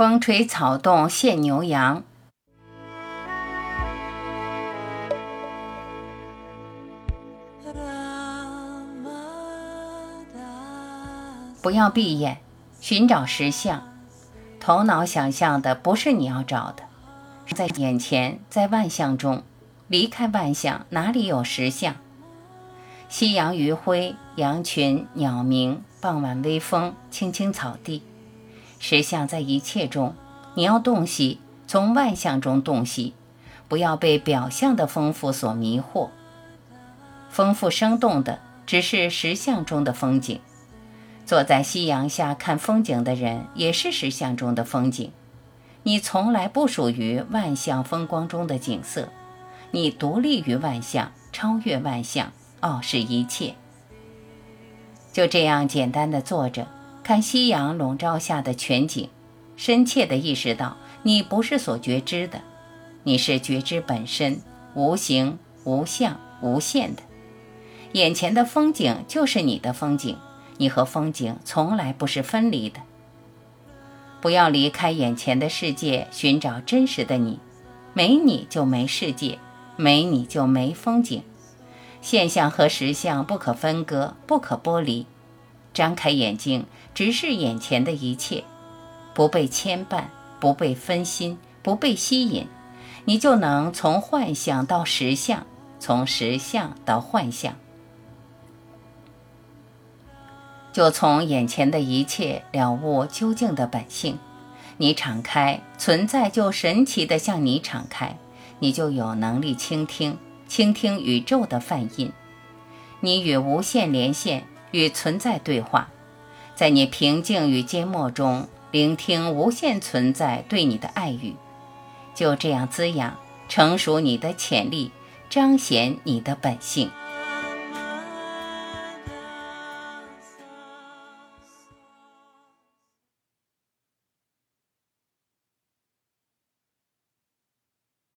风吹草动见牛羊。不要闭眼，寻找实相。头脑想象的不是你要找的，在眼前，在万象中。离开万象，哪里有实相？夕阳余晖，羊群，鸟鸣，傍晚微风，青青草地。实相在一切中。你要洞悉，从万象中洞悉，不要被表象的丰富所迷惑。丰富生动的，只是实相中的风景。坐在夕阳下看风景的人，也是实相中的风景。你从来不属于万象风光中的景色。你独立于万象，超越万象，傲视一切。就这样简单的坐着，看夕阳笼罩下的全景，深切地意识到，你不是所觉知的，你是觉知本身，无形、无相、无限的。眼前的风景就是你的风景，你和风景从来不是分离的。不要离开眼前的世界，寻找真实的你，没你就没世界。没你就没风景，现象和实相不可分割，不可剥离。张开眼睛，直视眼前的一切，不被牵绊，不被分心，不被吸引，你就能从幻象到实相，从实相到幻象，就从眼前的一切了悟究竟的本性。你敞开，存在就神奇的向你敞开。你就有能力倾听，倾听宇宙的泛音。你与无限连线，与存在对话，在你平静与缄默中，聆听无限存在对你的爱语。就这样滋养，成熟你的潜力，彰显你的本性。